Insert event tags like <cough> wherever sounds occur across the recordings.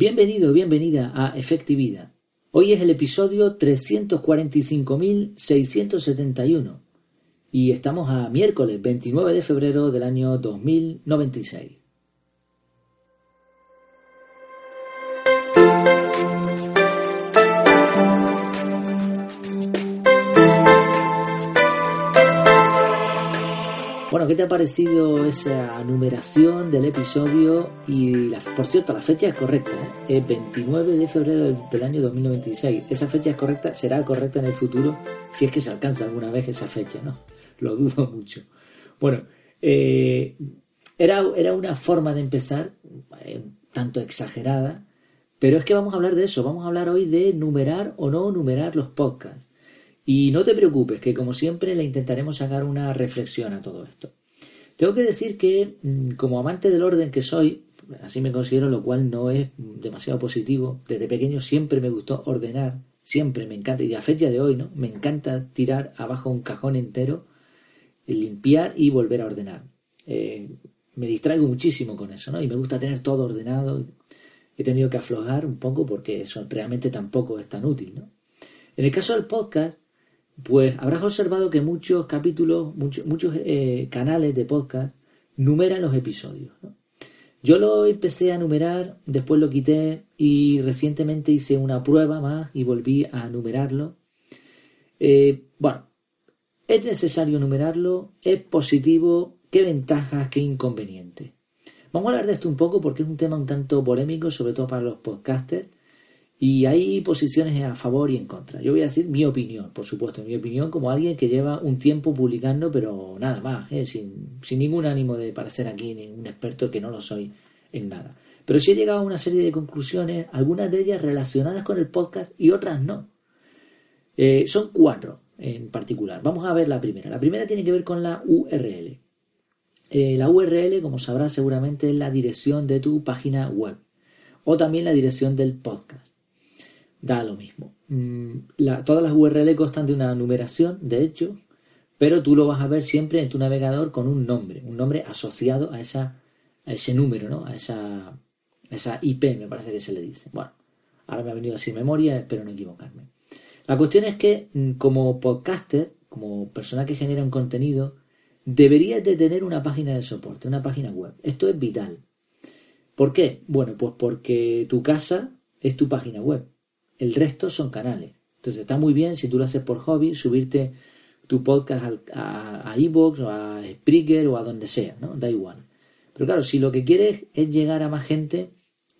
Bienvenido, bienvenida a Efectividad. Hoy es el episodio 345.671 y estamos a miércoles 29 de febrero del año 2096. Bueno, ¿qué te ha parecido esa numeración del episodio? Y la, por cierto, la fecha es correcta, ¿eh? es 29 de febrero del, año 2096. Esa fecha es correcta, será correcta en el futuro si es que se alcanza alguna vez esa fecha, ¿no? <laughs> Lo dudo mucho. Bueno, eh, era, era una forma de empezar, eh, tanto exagerada, pero es que vamos a hablar de eso, vamos a hablar hoy de numerar o no numerar los podcasts. Y no te preocupes, que como siempre le intentaremos sacar una reflexión a todo esto. Tengo que decir que, mm, como amante del orden que soy, así me considero, lo cual no es demasiado positivo, desde pequeño siempre me gustó ordenar, siempre me encanta, y a fecha de hoy, ¿no? Me encanta tirar abajo un cajón entero, limpiar y volver a ordenar. Eh, me distraigo muchísimo con eso, ¿no? Y me gusta tener todo ordenado. He tenido que aflojar un poco porque eso realmente tampoco es tan útil, ¿no? En el caso del podcast, pues habrás observado que muchos capítulos, muchos, eh, canales de podcast numeran los episodios. Yo lo empecé a numerar, después lo quité y recientemente hice una prueba más y volví a numerarlo. Eh, bueno, es necesario numerarlo, es positivo, qué ventajas, qué inconvenientes. Vamos a hablar de esto un poco porque es un tema un tanto polémico, sobre todo para los podcasters, y hay posiciones a favor y en contra. Yo voy a decir mi opinión, por supuesto, mi opinión como alguien que lleva un tiempo publicando, pero nada más, ¿eh? sin, sin, ningún ánimo de parecer aquí un experto que no lo soy en nada. Pero sí he llegado a una serie de conclusiones, algunas de ellas relacionadas con el podcast y otras no. Eh, son cuatro en particular. Vamos a ver la primera. La primera tiene que ver con la URL. Eh, la URL, como sabrás seguramente, es la dirección de tu página web o también la dirección del podcast da lo mismo. Mm, todas las URL constan de una numeración, de hecho, pero tú lo vas a ver siempre en tu navegador con un nombre, un nombre asociado a, esa, a ese número, ¿no? a, esa, esa IP, me parece que se le dice. Bueno, ahora me ha venido sin memoria, espero no equivocarme. La cuestión es que mm, como podcaster, como persona que genera un contenido, deberías de tener una página de soporte, una página web. Esto es vital. ¿Por qué? Bueno, pues porque tu casa es tu página web. El resto son canales. Entonces está muy bien si tú lo haces por hobby, subirte tu podcast a, a iVoox o a Spreaker o a donde sea, ¿no? Da igual. Pero claro, si lo que quieres es llegar a más gente,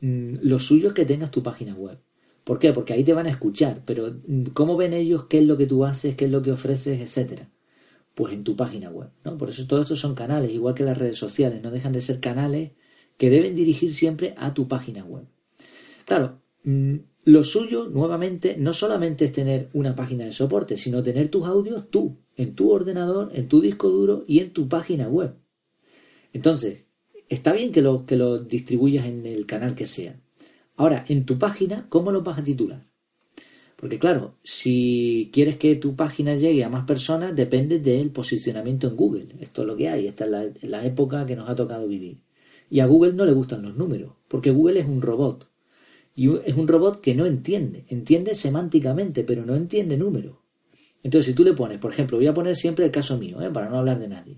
mm, lo suyo es que tengas tu página web. ¿Por qué? Porque ahí te van a escuchar, pero mm, ¿cómo ven ellos qué es lo que tú haces, qué es lo que ofreces, etcétera? Pues en tu página web, ¿no? Por eso todos estos son canales, igual que las redes sociales, no dejan de ser canales que deben dirigir siempre a tu página web. Claro, mm, lo suyo, nuevamente, no solamente es tener una página de soporte, sino tener tus audios tú, en tu ordenador, en tu disco duro y en tu página web. Entonces, está bien que lo, que lo distribuyas en el canal que sea. Ahora, en tu página, ¿cómo lo vas a titular? Porque claro, si quieres que tu página llegue a más personas, depende del posicionamiento en Google. Esto es lo que hay, esta es la, la época que nos ha tocado vivir. Y a Google no le gustan los números, porque Google es un robot. Y es un robot que no entiende, entiende semánticamente, pero no entiende números. Entonces, si tú le pones, por ejemplo, voy a poner siempre el caso mío, ¿eh? para no hablar de nadie.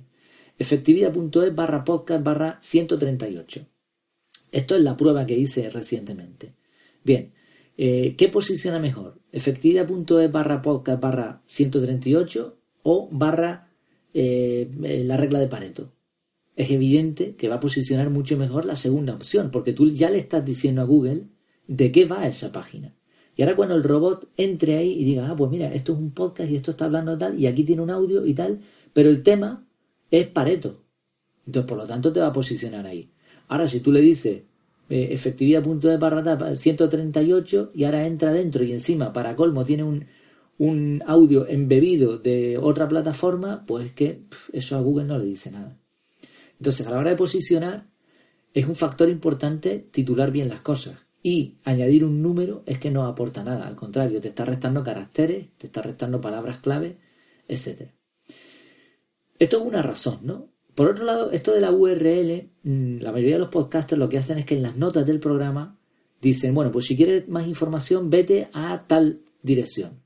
Efectividad.es barra podcast barra 138. Esto es la prueba que hice recientemente. Bien, eh, ¿qué posiciona mejor? Efectividad.es barra podcast barra 138 o barra eh, la regla de Pareto. Es evidente que va a posicionar mucho mejor la segunda opción, porque tú ya le estás diciendo a Google de qué va esa página. Y ahora cuando el robot entre ahí y diga, ah, pues mira, esto es un podcast y esto está hablando tal, y aquí tiene un audio y tal, pero el tema es Pareto. Entonces, por lo tanto, te va a posicionar ahí. Ahora, si tú le dices eh, efectividad.de barra 138 y ahora entra dentro y encima, para colmo, tiene un, un audio embebido de otra plataforma, pues que eso a Google no le dice nada. Entonces, a la hora de posicionar, es un factor importante titular bien las cosas. Y añadir un número es que no aporta nada, al contrario, te está restando caracteres, te está restando palabras clave, etc. Esto es una razón, ¿no? Por otro lado, esto de la URL, mm, la mayoría de los podcasters lo que hacen es que en las notas del programa dicen, bueno, pues si quieres más información, vete a tal dirección.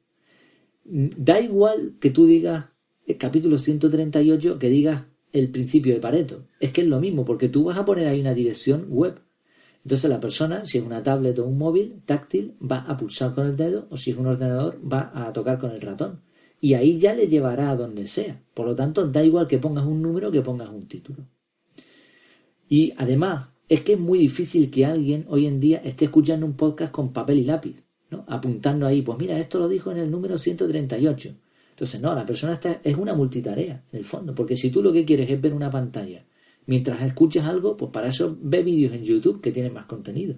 Da igual que tú digas el capítulo 138, que digas el principio de Pareto. Es que es lo mismo, porque tú vas a poner ahí una dirección web. Entonces la persona, si es una tablet o un móvil táctil, va a pulsar con el dedo, o si es un ordenador, va a tocar con el ratón. Y ahí ya le llevará a donde sea. Por lo tanto, da igual que pongas un número que pongas un título. Y además, es que es muy difícil que alguien hoy en día esté escuchando un podcast con papel y lápiz, ¿no? apuntando ahí, pues mira, esto lo dijo en el número 138. Entonces, no, la persona está, es una multitarea, en el fondo, porque si tú lo que quieres es ver una pantalla mientras escuchas algo, pues para eso ve vídeos en YouTube que tienen más contenido.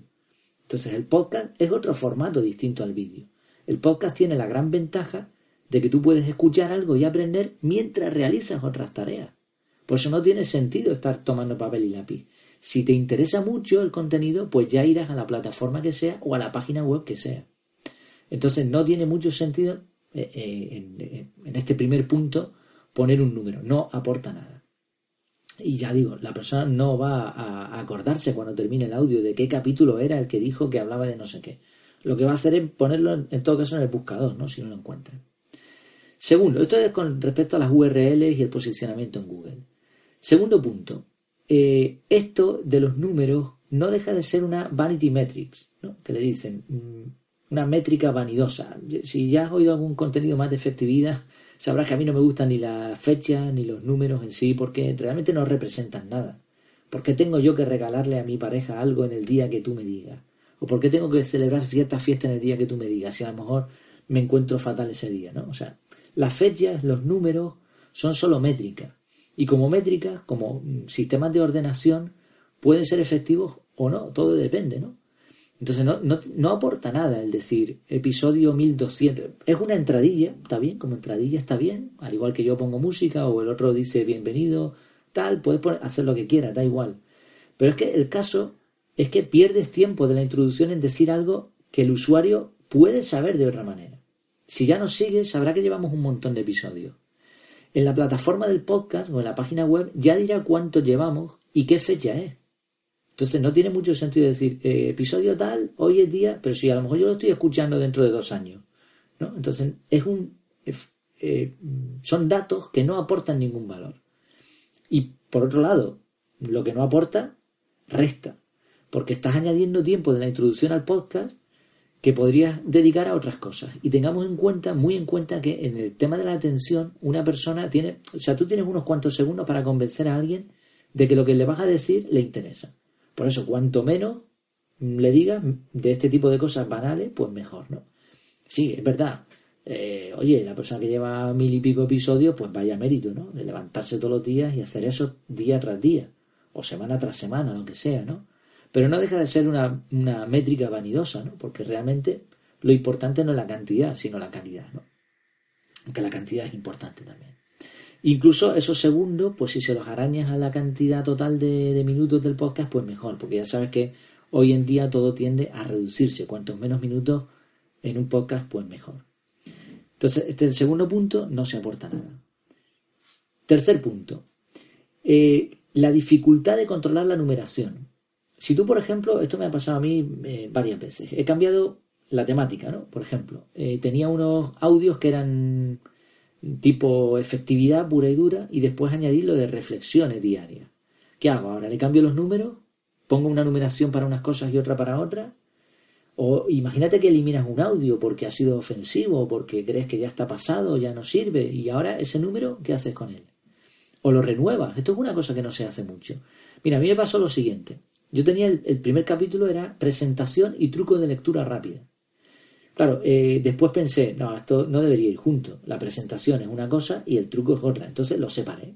Entonces, el podcast es otro formato distinto al vídeo. El podcast tiene la gran ventaja de que tú puedes escuchar algo y aprender mientras realizas otras tareas. Por eso no tiene sentido estar tomando papel y lápiz. Si te interesa mucho el contenido, pues ya irás a la plataforma que sea o a la página web que sea. Entonces no tiene mucho sentido eh, eh, en, este primer punto poner un número, no aporta nada. Y ya digo, la persona no va a acordarse cuando termine el audio de qué capítulo era el que dijo que hablaba de no sé qué. Lo que va a hacer es ponerlo en, todo caso en el buscador, ¿no? Si no lo encuentra. Segundo, esto es con respecto a las URLs y el posicionamiento en Google. Segundo punto, eh, esto de los números no deja de ser una vanity metrics, ¿no? que le dicen, mm, una métrica vanidosa. Si ya has oído algún contenido más de efectividad, sabrás que a mí no me gustan ni las fechas ni los números en sí, porque realmente no representan nada. ¿Por qué tengo yo que regalarle a mi pareja algo en el día que tú me digas? ¿O por qué tengo que celebrar cierta fiesta en el día que tú me digas? Si a lo mejor me encuentro fatal ese día, ¿no? O sea, las fechas, los números, son solo métricas. Y como métricas, como sistemas de ordenación, pueden ser efectivos o no, todo depende, ¿no? Entonces no, no, aporta nada el decir episodio 1200. Es una entradilla, está bien, como entradilla está bien, al igual que yo pongo música o el otro dice bienvenido, tal, puedes hacer lo que quieras, da igual. Pero es que el caso es que pierdes tiempo de la introducción en decir algo que el usuario puede saber de otra manera. Si ya nos sigue, sabrá que llevamos un montón de episodios. En la plataforma del podcast o en la página web ya dirá cuánto llevamos y qué fecha es. Entonces no tiene mucho sentido decir eh, episodio tal, hoy es día, pero si a lo mejor yo lo estoy escuchando dentro de dos años. ¿no? Entonces es un, eh, son datos que no aportan ningún valor. Y por otro lado, lo que no aporta, resta. Porque estás añadiendo tiempo de la introducción al podcast que podrías dedicar a otras cosas. Y tengamos en cuenta, muy en cuenta, que en el tema de la atención, una persona tiene, o sea, tú tienes unos cuantos segundos para convencer a alguien de que lo que le vas a decir le interesa. Por eso, cuanto menos le digas de este tipo de cosas banales, pues mejor, ¿no? Sí, es verdad. Eh, oye, la persona que lleva mil y pico episodios, pues vaya mérito, ¿no? De levantarse todos los días y hacer eso día tras día, o semana tras semana, lo que sea, ¿no? Pero no deja de ser una, una métrica vanidosa, ¿no? Porque realmente lo importante no es la cantidad, sino la calidad, ¿no? Aunque la cantidad es importante también. Incluso esos segundos, pues si se los arañas a la cantidad total de, minutos del podcast, pues mejor, porque ya sabes que hoy en día todo tiende a reducirse. Cuantos menos minutos en un podcast, pues mejor. Entonces, este el segundo punto, no se aporta nada. Tercer punto, eh, la dificultad de controlar la numeración. Si tú, por ejemplo, esto me ha pasado a mí eh, varias veces, he cambiado la temática, ¿no? Por ejemplo, eh, tenía unos audios que eran tipo efectividad pura y dura y después añadir lo de reflexiones diarias. ¿Qué hago ahora? ¿Le cambio los números? ¿Pongo una numeración para unas cosas y otra para otras? O imagínate que eliminas un audio porque ha sido ofensivo porque crees que ya está pasado, ya no sirve y ahora ese número, ¿qué haces con él? O lo renuevas. Esto es una cosa que no se hace mucho. Mira, a mí me pasó lo siguiente. Yo tenía el primer capítulo era presentación y truco de lectura rápida. Claro, eh, después pensé, no, esto no debería ir junto. La presentación es una cosa y el truco es otra. Entonces lo separé.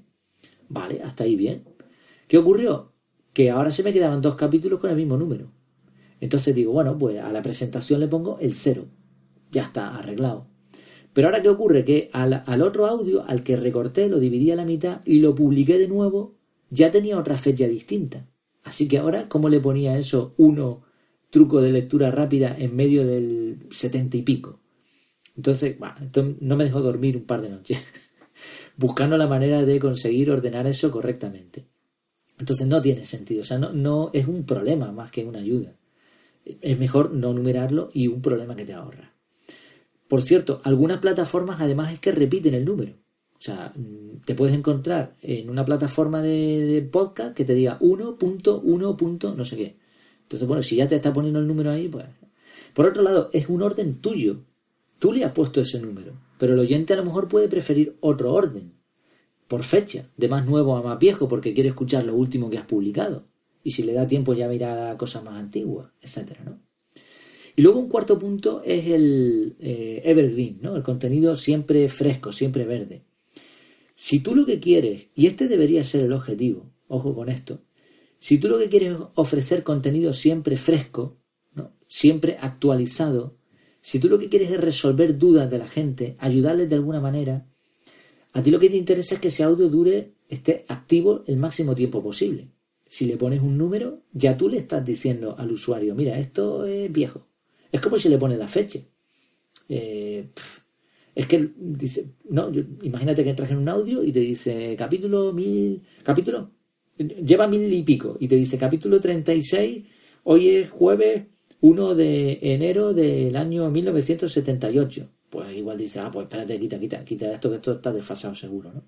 Vale, hasta ahí bien. ¿Qué ocurrió? Que ahora se me quedaban dos capítulos con el mismo número. Entonces digo, bueno, pues a la presentación le pongo el cero. Ya está, arreglado. Pero ahora, ¿qué ocurre? Que al, al otro audio, al que recorté, lo dividí a la mitad y lo publiqué de nuevo, ya tenía otra fecha distinta. Así que ahora, ¿cómo le ponía eso uno truco de lectura rápida en medio del setenta y pico. Entonces, bueno, no me dejó dormir un par de noches, <laughs> buscando la manera de conseguir ordenar eso correctamente. Entonces no tiene sentido, o sea, no, no es un problema más que una ayuda. es mejor no numerarlo y un problema que te ahorra. Por cierto, algunas plataformas además es que repiten el número. O sea, mm, te puedes encontrar en una plataforma de, podcast que te diga 1.1. no sé qué. Entonces, bueno, si ya te está poniendo el número ahí, pues... Por otro lado, es un orden tuyo. Tú le has puesto ese número. Pero el oyente a lo mejor puede preferir otro orden. Por fecha, de más nuevo a más viejo, porque quiere escuchar lo último que has publicado y si le da tiempo ya mirar cosas más antiguas, etcétera, ¿no? Y luego un cuarto punto es el eh, evergreen, ¿no? El contenido siempre fresco, siempre verde. Si tú lo que quieres, y este debería ser el objetivo, ojo con esto, si tú lo que quieres es ofrecer contenido siempre fresco, ¿no? siempre actualizado, si tú lo que quieres es resolver dudas de la gente, ayudarles de alguna manera, a ti lo que te interesa es que ese audio dure, esté activo el máximo tiempo posible si le pones un número, ya tú le estás diciendo al usuario, mira, esto es viejo. Es como si le pones la fecha. Eh, es que dice, no, imagínate que entras en un audio y te dice capítulo mil, capítulo, lleva mil y pico, y te dice capítulo 36, hoy es jueves 1 de enero del año 1978. Pues igual dice, ah, pues espérate, quita, quita, quita esto, que esto está desfasado seguro, ¿no?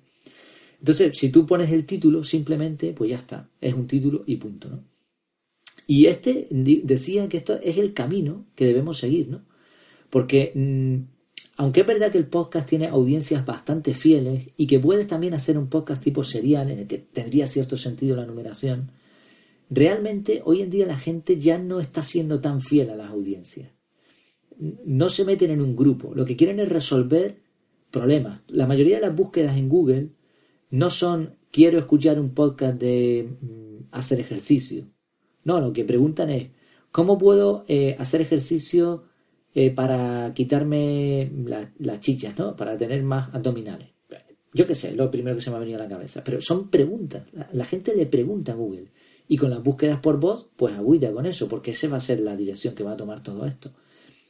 Entonces, si tú pones el título, simplemente, pues ya está, es un título y punto, ¿no? Y este decía que esto es el camino que debemos seguir, ¿no? Porque mm, aunque es verdad que el podcast tiene audiencias bastante fieles y que puedes también hacer un podcast tipo serial en el que tendría cierto sentido la numeración, realmente hoy en día la gente ya no está siendo tan fiel a las audiencias. No se meten en un grupo, lo que quieren es resolver problemas. La mayoría de las búsquedas en Google no son quiero escuchar un podcast de mm, hacer ejercicio. No, lo que preguntan es ¿cómo puedo eh, hacer ejercicio eh, para quitarme las chichas, ¿no? Para tener más abdominales. Yo qué sé, lo primero que se me ha venido a la cabeza. Pero son preguntas. La, gente le pregunta a Google. Y con las búsquedas por voz, pues agüita con eso, porque esa va a ser la dirección que va a tomar todo esto.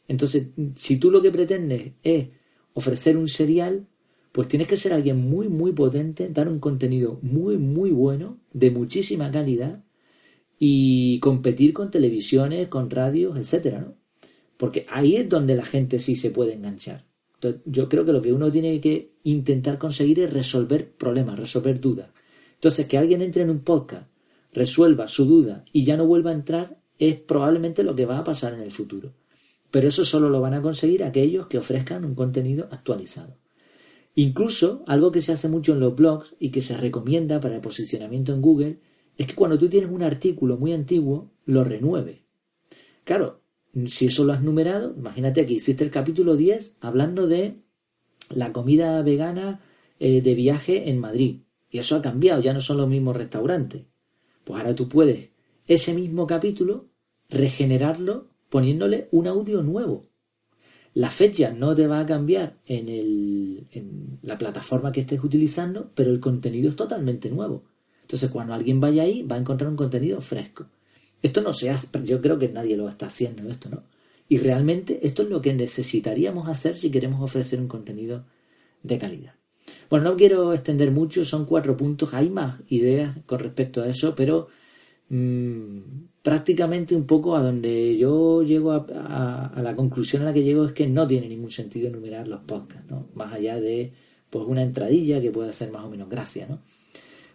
Entonces, si tú lo que pretendes es ofrecer un serial, pues tienes que ser alguien muy, muy potente, dar un contenido muy, muy bueno, de muchísima calidad y competir con televisiones, con radios, etcétera, ¿no? Porque ahí es donde la gente sí se puede enganchar. Entonces, yo creo que lo que uno tiene que intentar conseguir es resolver problemas, resolver dudas. Entonces, que alguien entre en un podcast, resuelva su duda y ya no vuelva a entrar, es probablemente lo que va a pasar en el futuro. Pero eso solo lo van a conseguir aquellos que ofrezcan un contenido actualizado. Incluso, algo que se hace mucho en los blogs y que se recomienda para el posicionamiento en Google, es que cuando tú tienes un artículo muy antiguo, lo renueve. Claro, si eso lo has numerado, imagínate que hiciste el capítulo 10 hablando de la comida vegana eh, de viaje en Madrid. Y eso ha cambiado, ya no son los mismos restaurantes. Pues ahora tú puedes ese mismo capítulo regenerarlo poniéndole un audio nuevo. La fecha no te va a cambiar en, el, en la plataforma que estés utilizando, pero el contenido es totalmente nuevo. Entonces, cuando alguien vaya ahí, va a encontrar un contenido fresco. Esto no se hace, yo creo que nadie lo está haciendo esto, ¿no? Y realmente esto es lo que necesitaríamos hacer si queremos ofrecer un contenido de calidad. Bueno, no quiero extender mucho, son cuatro puntos, hay más ideas con respecto a eso, pero mm, prácticamente un poco a donde yo llego a, la conclusión a la que llego es que no tiene ningún sentido enumerar los podcasts, ¿no? Más allá de pues una entradilla que pueda ser más o menos gracia, ¿no?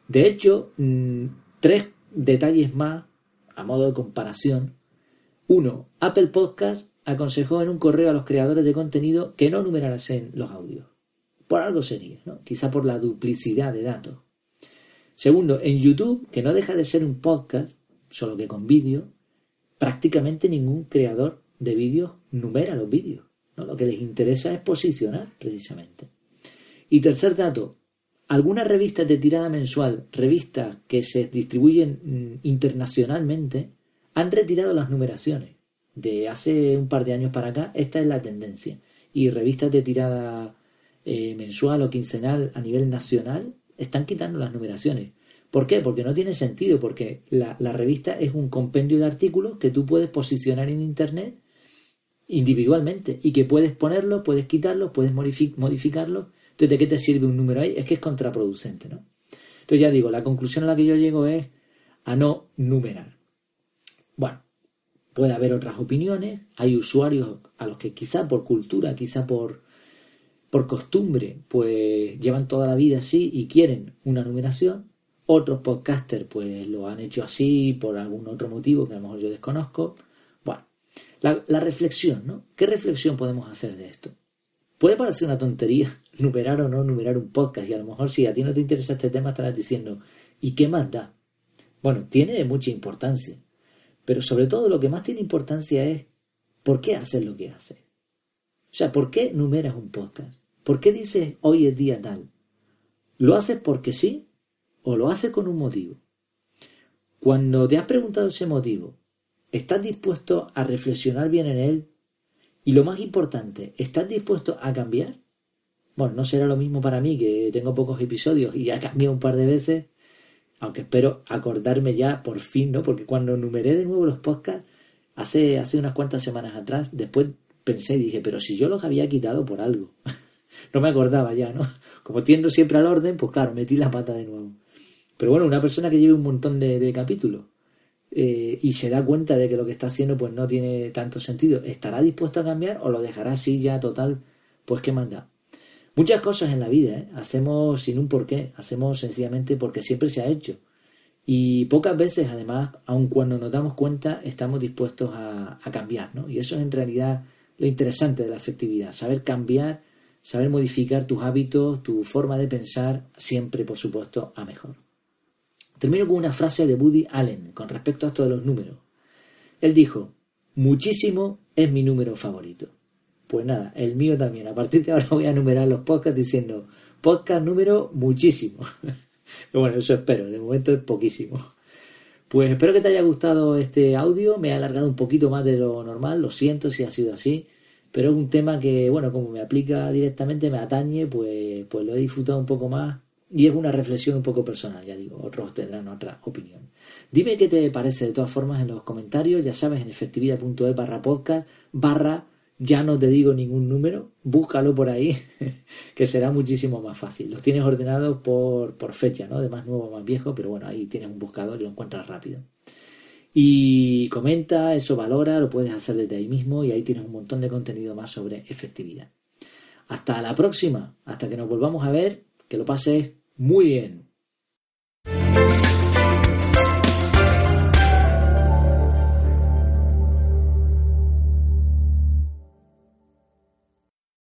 De hecho, mm, tres detalles más a modo de comparación. Uno, Apple Podcast aconsejó en un correo a los creadores de contenido que no numerasen los audios. Por algo sería, ¿no? Quizá por la duplicidad de datos. Segundo, en YouTube, que no deja de ser un podcast, solo que con vídeo, prácticamente ningún creador de vídeos numera los vídeos. ¿no? Lo que les interesa es posicionar, precisamente. Y tercer dato, algunas revistas de tirada mensual, revistas que se distribuyen mm, internacionalmente, han retirado las numeraciones. De hace un par de años para acá, esta es la tendencia. Y revistas de tirada eh, mensual o quincenal a nivel nacional están quitando las numeraciones. ¿Por qué? Porque no tiene sentido, porque la, revista es un compendio de artículos que tú puedes posicionar en Internet individualmente y que puedes ponerlo, puedes quitarlo, puedes modificarlo. Entonces, ¿de qué te sirve un número ahí? Es que es contraproducente, ¿no? Entonces, ya digo, la conclusión a la que yo llego es a no numerar. Bueno, Puede haber otras opiniones, hay usuarios a los que quizá por cultura, quizá por, por costumbre, pues llevan toda la vida así y quieren una numeración. Otros podcasters pues lo han hecho así por algún otro motivo que a lo mejor yo desconozco. Bueno, la, la reflexión, ¿no? ¿Qué reflexión podemos hacer de esto? Puede parecer una tontería numerar o no numerar un podcast y a lo mejor si a ti no te interesa este tema estarás diciendo ¿y qué más da? Bueno, tiene mucha importancia, pero sobre todo lo que más tiene importancia es ¿por qué haces lo que haces? O sea, ¿por qué numeras un podcast? ¿Por qué dices hoy es día tal? ¿Lo haces porque sí o lo haces con un motivo? Cuando te has preguntado ese motivo, ¿estás dispuesto a reflexionar bien en él y lo más importante, ¿estás dispuesto a cambiar? Bueno, no será lo mismo para mí, que tengo pocos episodios y ya cambiado un par de veces, aunque espero acordarme ya por fin, ¿no? Porque cuando numeré de nuevo los podcasts, hace, hace unas cuantas semanas atrás, después pensé y dije, pero si yo los había quitado por algo. <laughs> no me acordaba ya, ¿no? Como tiendo siempre al orden, pues claro, metí la pata de nuevo. Pero bueno, una persona que lleve un montón de capítulos eh, y se da cuenta de que lo que está haciendo pues no tiene tanto sentido, ¿estará dispuesto a cambiar o lo dejará así ya total? Pues qué manda. Muchas cosas en la vida ¿eh? hacemos sin un porqué, hacemos sencillamente porque siempre se ha hecho. Y pocas veces, además, aun cuando nos damos cuenta, estamos dispuestos a, a cambiar, ¿no? Y eso es en realidad lo interesante de la efectividad, saber cambiar, saber modificar tus hábitos, tu forma de pensar, siempre, por supuesto, a mejor. Termino con una frase de Woody Allen con respecto a esto de los números. Él dijo, muchísimo es mi número favorito. Pues nada, el mío también. A partir de ahora voy a numerar los podcasts diciendo podcast número muchísimo. <laughs> bueno, eso espero, de momento es poquísimo. Pues espero que te haya gustado este audio, me ha alargado un poquito más de lo normal, lo siento si ha sido así, pero es un tema que, bueno, como me aplica directamente, me atañe, pues, pues lo he disfrutado un poco más y es una reflexión un poco personal, ya digo, otros tendrán otra opinión. Dime qué te parece de todas formas en los comentarios, ya sabes, en efectividad.es barra podcast, barra, ya no te digo ningún número, búscalo por ahí, <laughs> que será muchísimo más fácil. Los tienes ordenados por, por fecha, ¿no? De más nuevo a más viejo, pero bueno, ahí tienes un buscador y lo encuentras rápido. Y comenta, eso valora, lo puedes hacer desde ahí mismo y ahí tienes un montón de contenido más sobre efectividad. Hasta la próxima, hasta que nos volvamos a ver, que lo pases muy bien.